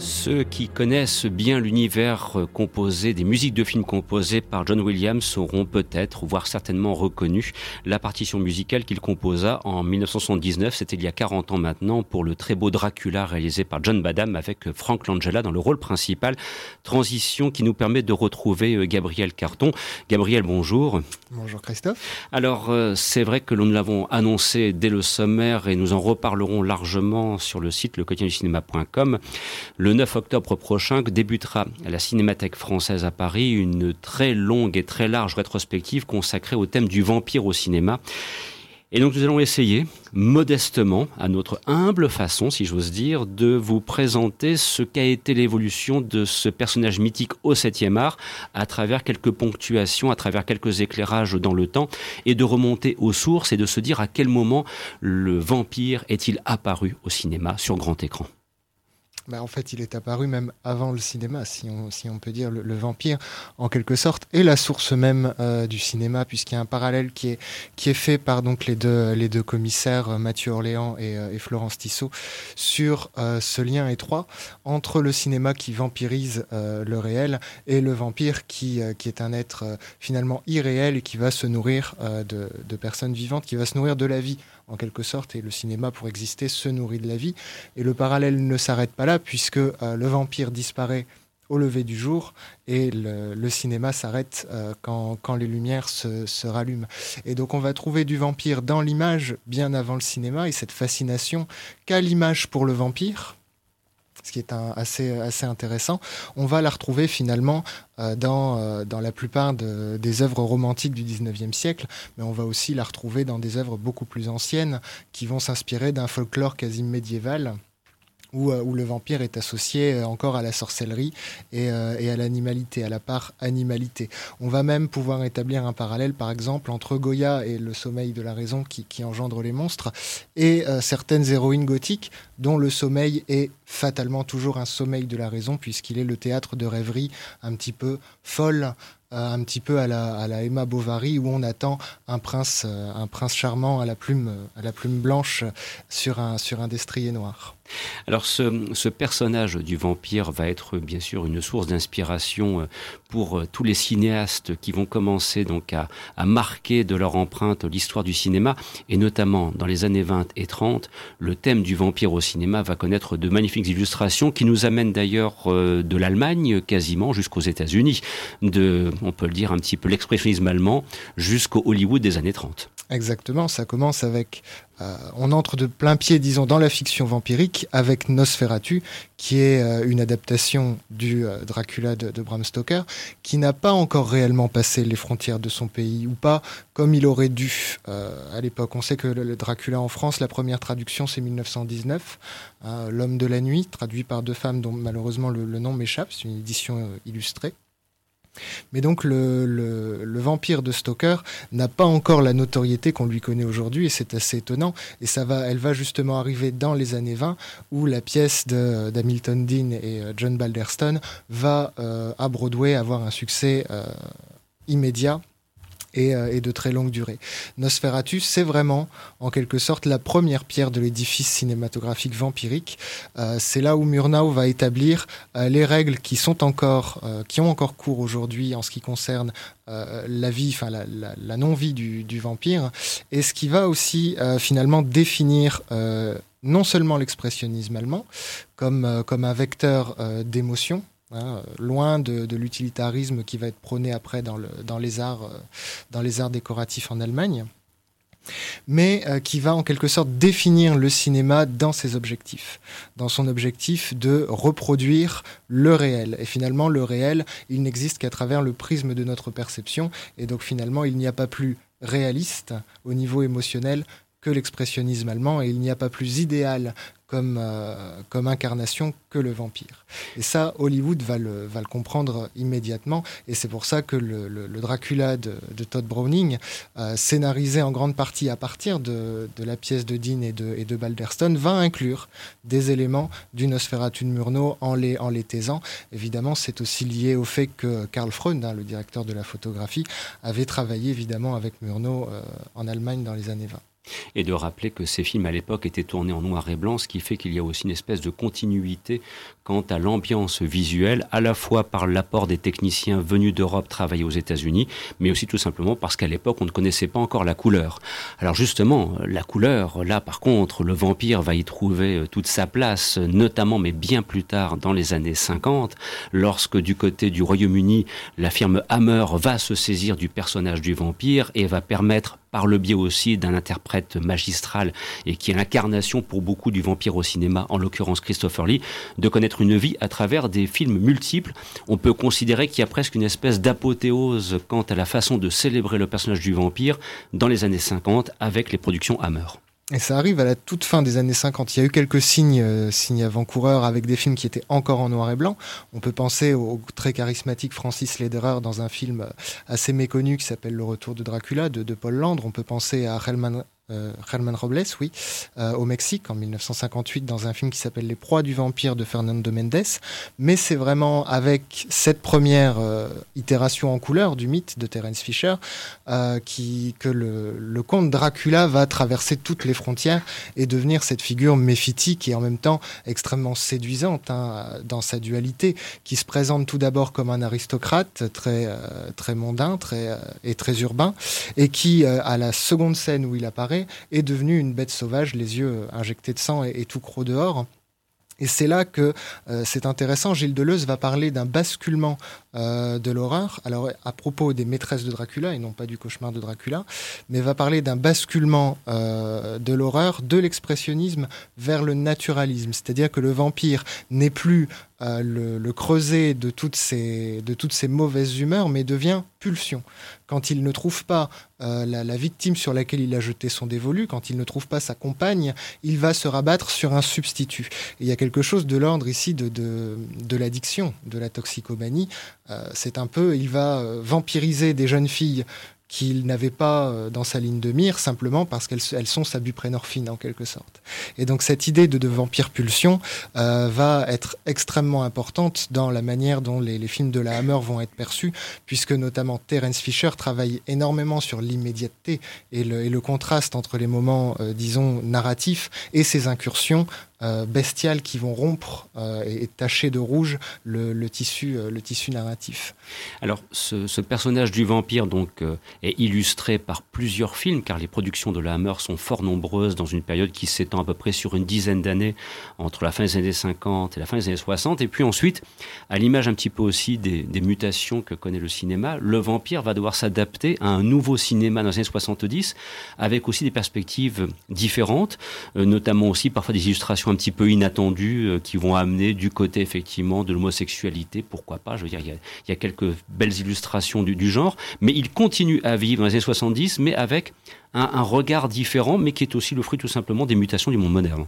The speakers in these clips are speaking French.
Ceux qui connaissent bien l'univers composé des musiques de films composées par John Williams auront peut-être, voire certainement reconnu la partition musicale qu'il composa en 1979, c'était il y a 40 ans maintenant, pour le très beau Dracula réalisé par John Badham avec Frank Langella dans le rôle principal. Transition qui nous permet de retrouver euh, Gabriel Carton. Gabriel, bonjour. Bonjour Christophe. Alors, euh, c'est vrai que nous l'avons annoncé dès le sommaire et nous en reparlerons largement sur le site cinéma.com. Le 9 octobre prochain débutera à la Cinémathèque française à Paris une très longue et très large rétrospective consacrée au thème du vampire au cinéma. Et donc nous allons essayer, modestement, à notre humble façon, si j'ose dire, de vous présenter ce qu'a été l'évolution de ce personnage mythique au 7e art, à travers quelques ponctuations, à travers quelques éclairages dans le temps, et de remonter aux sources et de se dire à quel moment le vampire est-il apparu au cinéma sur grand écran. Bah, en fait, il est apparu même avant le cinéma, si on, peut dire. Le, vampire, en quelque sorte, est la source même euh, du cinéma, puisqu'il y a un parallèle qui est, qui est fait par donc, les, deux, les deux commissaires, euh, Mathieu Orléans et, euh, et Florence Tissot, sur ce lien étroit entre le cinéma qui vampirise le réel et le vampire qui, qui est un être finalement irréel et qui va se nourrir de personnes vivantes, qui va se nourrir de la vie en quelque sorte, et le cinéma, pour exister, se nourrit de la vie. Et le parallèle ne s'arrête pas là, puisque euh, le vampire disparaît au lever du jour et le, cinéma s'arrête euh, quand, les lumières se, se, rallument. Et donc on va trouver du vampire dans l'image bien avant le cinéma et cette fascination qu'a l'image pour le vampire, ce qui est assez, intéressant. On va la retrouver finalement euh, dans, euh, dans la plupart des œuvres romantiques du 19e siècle, mais on va aussi la retrouver dans des œuvres beaucoup plus anciennes qui vont s'inspirer d'un folklore quasi médiéval euh, où, le vampire est associé euh, encore à la sorcellerie euh, et, à l'animalité, à la part animalité. On va même pouvoir établir un parallèle, par exemple, entre Goya et le sommeil de la raison qui, engendre les monstres, et certaines héroïnes gothiques dont le sommeil est fatalement toujours un sommeil de la raison, puisqu'il est le théâtre de rêveries un petit peu folles, un petit peu à la, Emma Bovary où on attend un prince, un prince charmant à la plume, à la plume blanche sur un destrier noir. Alors ce, personnage du vampire va être bien sûr une source d'inspiration euh, pour euh, tous les cinéastes qui vont commencer donc à, marquer de leur empreinte l'histoire du cinéma et notamment dans les années 20 et 30, le thème du vampire au cinéma va connaître de magnifiques illustrations qui nous amènent d'ailleurs euh, de l'Allemagne quasiment jusqu'aux États-Unis, de on peut le dire un petit peu l'expressionnisme allemand jusqu'au Hollywood des années 30. Exactement, ça commence avec euh, on entre de plein pied, disons, dans la fiction vampirique avec Nosferatu, qui est euh, une adaptation du euh, Dracula de, Bram Stoker, qui n'a pas encore réellement passé les frontières de son pays, ou pas comme il aurait dû à l'époque. On sait que le, Dracula en France, la première traduction, c'est 1919, hein, L'homme de la nuit, traduit par deux femmes dont malheureusement le nom m'échappe, c'est une édition illustrée. Mais donc le, vampire de Stoker n'a pas encore la notoriété qu'on lui connaît aujourd'hui et c'est assez étonnant. Et ça va, elle va justement arriver dans les années 20 où la pièce d'Hamilton Dean et euh, John Balderston va euh, à Broadway avoir un succès euh, immédiat euh, et, de très longue durée. Nosferatu, c'est vraiment, en quelque sorte, la première pierre de l'édifice cinématographique vampirique. Euh, c'est là où Murnau va établir euh, les règles qui sont encore, qui ont encore cours aujourd'hui en ce qui concerne la vie, enfin la, non-vie du, du, vampire, et ce qui va aussi finalement définir non seulement l'expressionnisme allemand comme, comme un vecteur d'émotion, Hein, loin de, l'utilitarisme qui va être prôné après dans, les arts, euh, les arts décoratifs en Allemagne, mais euh, qui va en quelque sorte définir le cinéma dans ses objectifs, dans son objectif de reproduire le réel. Et finalement, le réel, il n'existe qu'à travers le prisme de notre perception, et donc finalement, il n'y a pas plus réaliste au niveau émotionnel que l'expressionnisme allemand, et il n'y a pas plus idéal comme, euh, comme incarnation que le vampire. Et ça, Hollywood va le, va le comprendre immédiatement, et c'est pour ça que le, le, Dracula de, de, Todd Browning, euh, scénarisé en grande partie à partir de, de, la pièce de Dean et de, et de Balderston, va inclure des éléments du Nosferatu de Murnau en les, en les taisant. Évidemment, c'est aussi lié au fait que Karl Freund, hein, le directeur de la photographie, avait travaillé évidemment avec Murnau euh, en Allemagne dans les années 20. Et de rappeler que ces films à l'époque étaient tournés en noir et blanc, ce qui fait qu'il y a aussi une espèce de continuité quant à l'ambiance visuelle, à la fois par l'apport des techniciens venus d'Europe travailler aux États-Unis, mais aussi tout simplement parce qu'à l'époque on ne connaissait pas encore la couleur. Alors justement, la couleur, là par contre, le vampire va y trouver euh, toute sa place, notamment mais bien plus tard dans les années 50, lorsque du côté du Royaume-Uni, la firme Hammer va se saisir du personnage du vampire et va permettre par le biais aussi d'un interprète magistral et qui est l'incarnation pour beaucoup du vampire au cinéma, en l'occurrence Christopher Lee, de connaître une vie à travers des films multiples. On peut considérer qu'il y a presque une espèce d'apothéose quant à la façon de célébrer le personnage du vampire dans les années 50 avec les productions Hammer. Et ça arrive à la toute fin des années 50. Il y a eu quelques signes, euh, signes avant-coureurs avec des films qui étaient encore en noir et blanc. On peut penser au, très charismatique Francis Lederer dans un film assez méconnu qui s'appelle Le Retour de Dracula de, Paul Landre. On peut penser à Helman euh, Herman Robles, oui, euh, au Mexique en 1958 dans un film qui s'appelle Les proies du vampire de Fernando Mendes. Mais c'est vraiment avec cette première euh, itération en couleur du mythe de Terence Fisher qui, que le, le, comte Dracula va traverser toutes les frontières et devenir cette figure méphitique et en même temps extrêmement séduisante hein, dans sa dualité, qui se présente tout d'abord comme un aristocrate très, très mondain très, et très urbain, et qui, à la seconde scène où il apparaît, est devenu une bête sauvage, les yeux injectés de sang et, tout croc dehors. Et c'est là que euh, c'est intéressant. Gilles Deleuze va parler d'un basculement euh, de l'horreur. Alors, à propos des maîtresses de Dracula, et non pas du cauchemar de Dracula, mais va parler d'un basculement euh, de l'horreur, de l'expressionnisme vers le naturalisme. C'est-à-dire que le vampire n'est plus le, le, creuset de toutes, ces, de toutes ces mauvaises humeurs, mais devient pulsion. Quand il ne trouve pas euh, la, victime sur laquelle il a jeté son dévolu, quand il ne trouve pas sa compagne, il va se rabattre sur un substitut. il y a quelque chose de l'ordre ici de, de, de l'addiction, de la toxicomanie. Euh, c'est un peu, il va euh, vampiriser des jeunes filles qu'il n'avait pas euh, dans sa ligne de mire, simplement parce qu'elles elles sont sa buprénorphine en quelque sorte. Et donc cette idée de, de vampire pulsion euh, va être extrêmement importante dans la manière dont les, les, films de la Hammer vont être perçus, puisque notamment Terence Fisher travaille énormément sur l'immédiateté et le, et le, contraste entre les moments, euh, disons, narratifs et ses incursions euh, bestiales qui vont rompre euh, et, tacher de rouge le, tissu, euh, le tissu narratif. Alors, ce, personnage du vampire donc est illustré par plusieurs films, car les productions de la Hammer sont fort nombreuses dans une période qui s'étend à peu près sur une dizaine d'années, entre la fin des années 50 et la fin des années 60. Et puis ensuite, à l'image un petit peu aussi des mutations que connaît le cinéma, le vampire va devoir s'adapter à un nouveau cinéma dans les années 70, avec aussi des perspectives différentes, notamment aussi parfois des illustrations un petit peu inattendus euh, qui vont amener du côté effectivement de l'homosexualité, pourquoi pas. Je veux dire, il y a, quelques belles illustrations du, genre, mais il continue à vivre dans les années 70, mais avec un regard différent, mais qui est aussi le fruit tout simplement des mutations du monde moderne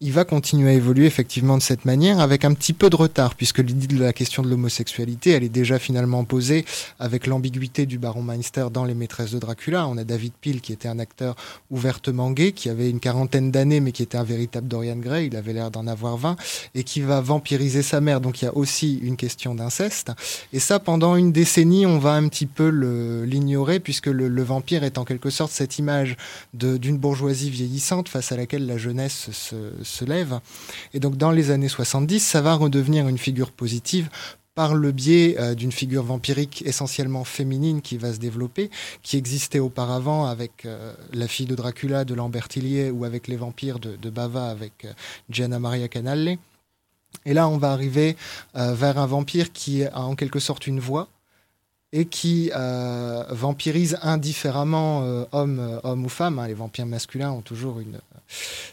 il va continuer à évoluer effectivement de cette manière avec un petit peu de retard puisque l'idée de la question de l'homosexualité elle est déjà finalement posée avec l'ambiguïté du baron Meinster dans Les maîtresses de Dracula. On a David Peel qui était un acteur ouvertement gay qui avait une quarantaine d'années mais qui était un véritable Dorian Gray, il avait l'air d'en avoir 20 et qui va vampiriser sa mère. Donc il y a aussi une question d'inceste. Et ça pendant une décennie on va un petit peu l'ignorer puisque le, vampire est en quelque sorte cette image d'une bourgeoisie vieillissante face à laquelle la jeunesse se se lève. Et donc dans les années 70, ça va redevenir une figure positive par le biais euh, d'une figure vampirique essentiellement féminine qui va se développer, qui existait auparavant avec euh, la fille de Dracula de Lambertillier ou avec les vampires de, Bava avec euh, Gianna Maria Canale. Et là, on va arriver vers un vampire qui a en quelque sorte une voix, et qui vampirise indifféremment homme, homme ou femme. Hein. Les vampires masculins ont toujours une,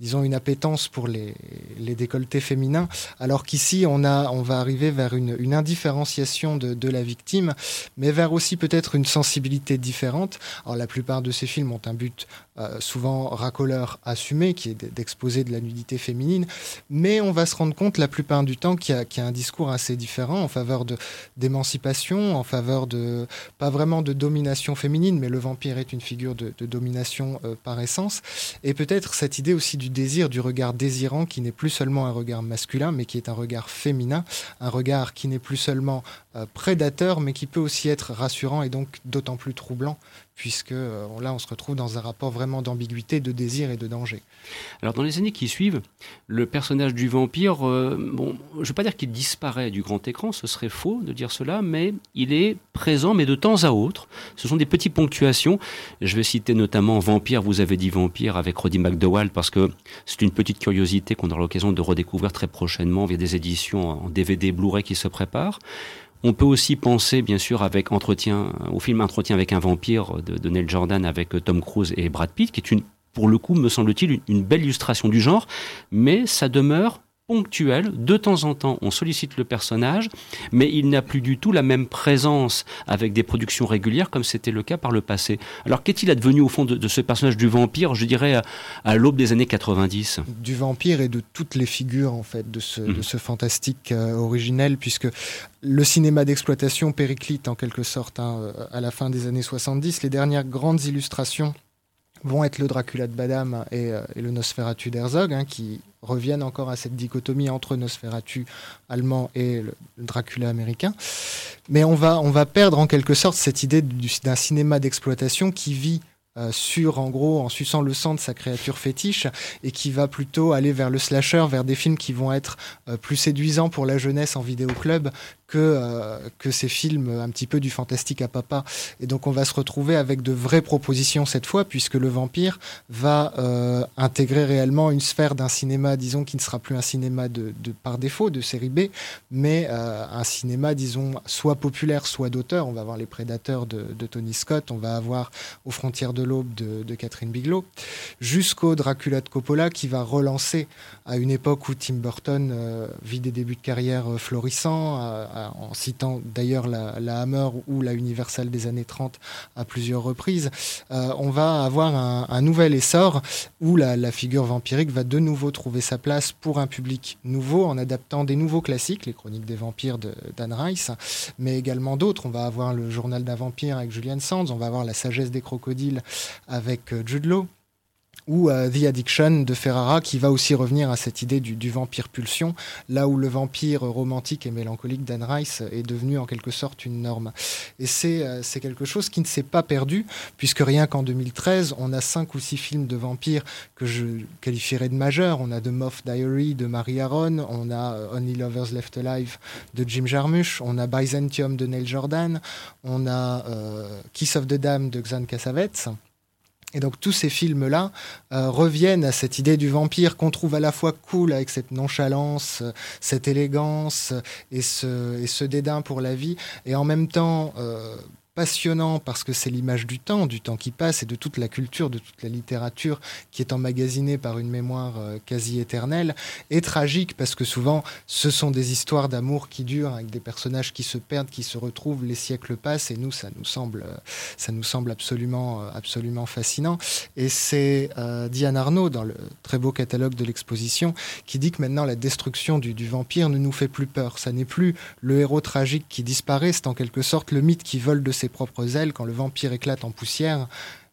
disons, une appétence pour les, décolletés féminins, alors qu'ici, on, on va arriver vers une, une indifférenciation de, de, la victime, mais vers aussi peut-être une sensibilité différente. Alors, la plupart de ces films ont un but euh, souvent racoleur assumé, qui est d'exposer de la nudité féminine, mais on va se rendre compte la plupart du temps qu'il y, a un discours assez différent en faveur d'émancipation, en faveur de, pas vraiment de domination féminine, mais le vampire est une figure de, de domination euh, par essence, et peut-être cette idée aussi du désir, du regard désirant qui n'est plus seulement un regard masculin, mais qui est un regard féminin, un regard qui n'est plus seulement euh, prédateur, mais qui peut aussi être rassurant et donc d'autant plus troublant puisque là, on se retrouve dans un rapport vraiment d'ambiguïté, de désir et de danger. Alors, dans les années qui suivent, le personnage du vampire, bon, je ne veux pas dire qu'il disparaît du grand écran, ce serait faux de dire cela, mais il est présent, mais de temps à autre. Ce sont des petites ponctuations. Je vais citer notamment Vampire, vous avez dit Vampire, avec Roddy McDowell, parce que c'est une petite curiosité qu'on aura l'occasion de redécouvrir très prochainement via des éditions en DVD Blu-ray qui se préparent. On peut aussi penser, bien sûr, avec entretien, au film Entretien avec un vampire de, de Neil Jordan avec Tom Cruise et Brad Pitt, qui est une, pour le coup, me semble-t-il, une belle illustration du genre, mais ça demeure ponctuel. De temps en temps, on sollicite le personnage, mais il n'a plus du tout la même présence avec des productions régulières comme c'était le cas par le passé. Alors qu'est-il advenu au fond de, ce personnage du vampire, je dirais, à, l'aube des années 90 Du vampire et de toutes les figures, en fait, de ce, mhm. fantastique euh, originel, puisque le cinéma d'exploitation périclite, en quelque sorte, hein, à la fin des années 70. Les dernières grandes illustrations vont être le Dracula de Badam et, euh, le Nosferatu d'Herzog, hein, qui reviennent encore à cette dichotomie entre Nosferatu allemand et le, Dracula américain. Mais on va, on va perdre en quelque sorte cette idée d'un cinéma d'exploitation qui vit euh, sur, en gros, en suçant le sang de sa créature fétiche, et qui va plutôt aller vers le slasher, vers des films qui vont être euh, plus séduisants pour la jeunesse en vidéoclub que, euh, que ces films un petit peu du fantastique à papa. Et donc on va se retrouver avec de vraies propositions cette fois, puisque le vampire va intégrer réellement une sphère d'un cinéma, disons, qui ne sera plus un cinéma de, de par défaut, de série B, mais un cinéma, disons, soit populaire, soit d'auteur. On va avoir les prédateurs de, de Tony Scott, on va avoir aux frontières de l'aube de, Catherine Bigelow, jusqu'au Dracula de Coppola qui va relancer à une époque où Tim Burton euh, vit des débuts de carrière euh, florissants, en citant d'ailleurs la, Hammer ou la Universal des années 30 à plusieurs reprises. Euh, on va avoir un, nouvel essor où la, figure vampirique va de nouveau trouver sa place pour un public nouveau en adaptant des nouveaux classiques, les chroniques des vampires d'Anne Rice, mais également d'autres. On va avoir le journal d'un vampire avec Julian Sands, on va avoir la sagesse des crocodiles avec euh, Jude ou euh, The Addiction de Ferrara, qui va aussi revenir à cette idée du, vampire pulsion, là où le vampire romantique et mélancolique d'Anne Rice est devenu en quelque sorte une norme. Et euh, c'est quelque chose qui ne s'est pas perdu, puisque rien qu'en 2013, on a cinq ou six films de vampires que je qualifierais de majeurs. On a The Moth Diary de Marie Aron, on a euh, Only Lovers Left Alive de Jim Jarmusch, on a Byzantium de Neil Jordan, on a Kiss of the Dam de Xan Cassavetes. Et donc tous ces films-là euh, reviennent à cette idée du vampire qu'on trouve à la fois cool avec cette nonchalance, euh, cette élégance et ce, et ce dédain pour la vie, et en même temps euh, passionnant parce que c'est l'image du temps, du temps qui passe et de toute la culture, de toute la littérature qui est emmagasinée par une mémoire euh, quasi éternelle, et tragique parce que souvent ce sont des histoires d'amour qui durent avec des personnages qui se perdent, qui se retrouvent, les siècles passent et nous ça nous semble, euh, ça nous semble absolument, euh, absolument fascinant. Et c'est Diane Arnaud dans le très beau catalogue de l'exposition qui dit que maintenant la destruction du, du vampire ne nous fait plus peur. Ça n'est plus le héros tragique qui disparaît, c'est en quelque sorte le mythe qui vole de ses propres ailes, quand le vampire éclate en poussière,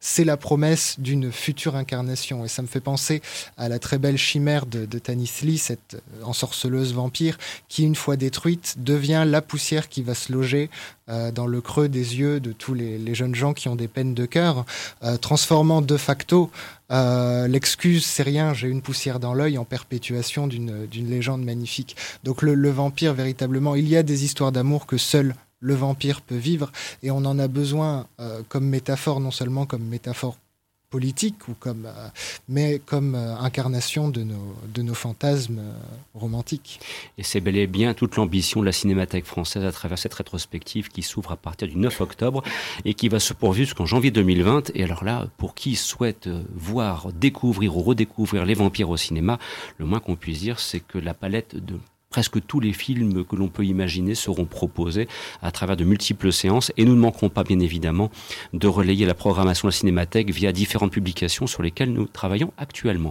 c'est la promesse d'une future incarnation. Et ça me fait penser à la très belle chimère de, Tanis Lee, cette ensorceleuse vampire, qui, une fois détruite, devient la poussière qui va se loger euh, dans le creux des yeux de tous les, jeunes gens qui ont des peines de cœur, euh, transformant de facto euh, l'excuse, c'est rien, j'ai une poussière dans l'œil en perpétuation d'une légende magnifique. Donc le, le vampire, véritablement, il y a des histoires d'amour que seul le vampire peut vivre et on en a besoin euh, comme métaphore, non seulement comme métaphore politique ou comme euh, mais comme euh, incarnation de nos de nos fantasmes romantiques. Et c'est bel et bien toute l'ambition de la Cinémathèque française à travers cette rétrospective qui s'ouvre à partir du 9 octobre et qui va se poursuivre jusqu'en janvier 2020 et alors là pour qui souhaite voir découvrir ou redécouvrir les vampires au cinéma, le moins qu'on puisse dire c'est que la palette de presque tous les films que l'on peut imaginer seront proposés à travers de multiples séances et nous ne manquerons pas bien évidemment de relayer la programmation de la Cinémathèque via différentes publications sur lesquelles nous travaillons actuellement.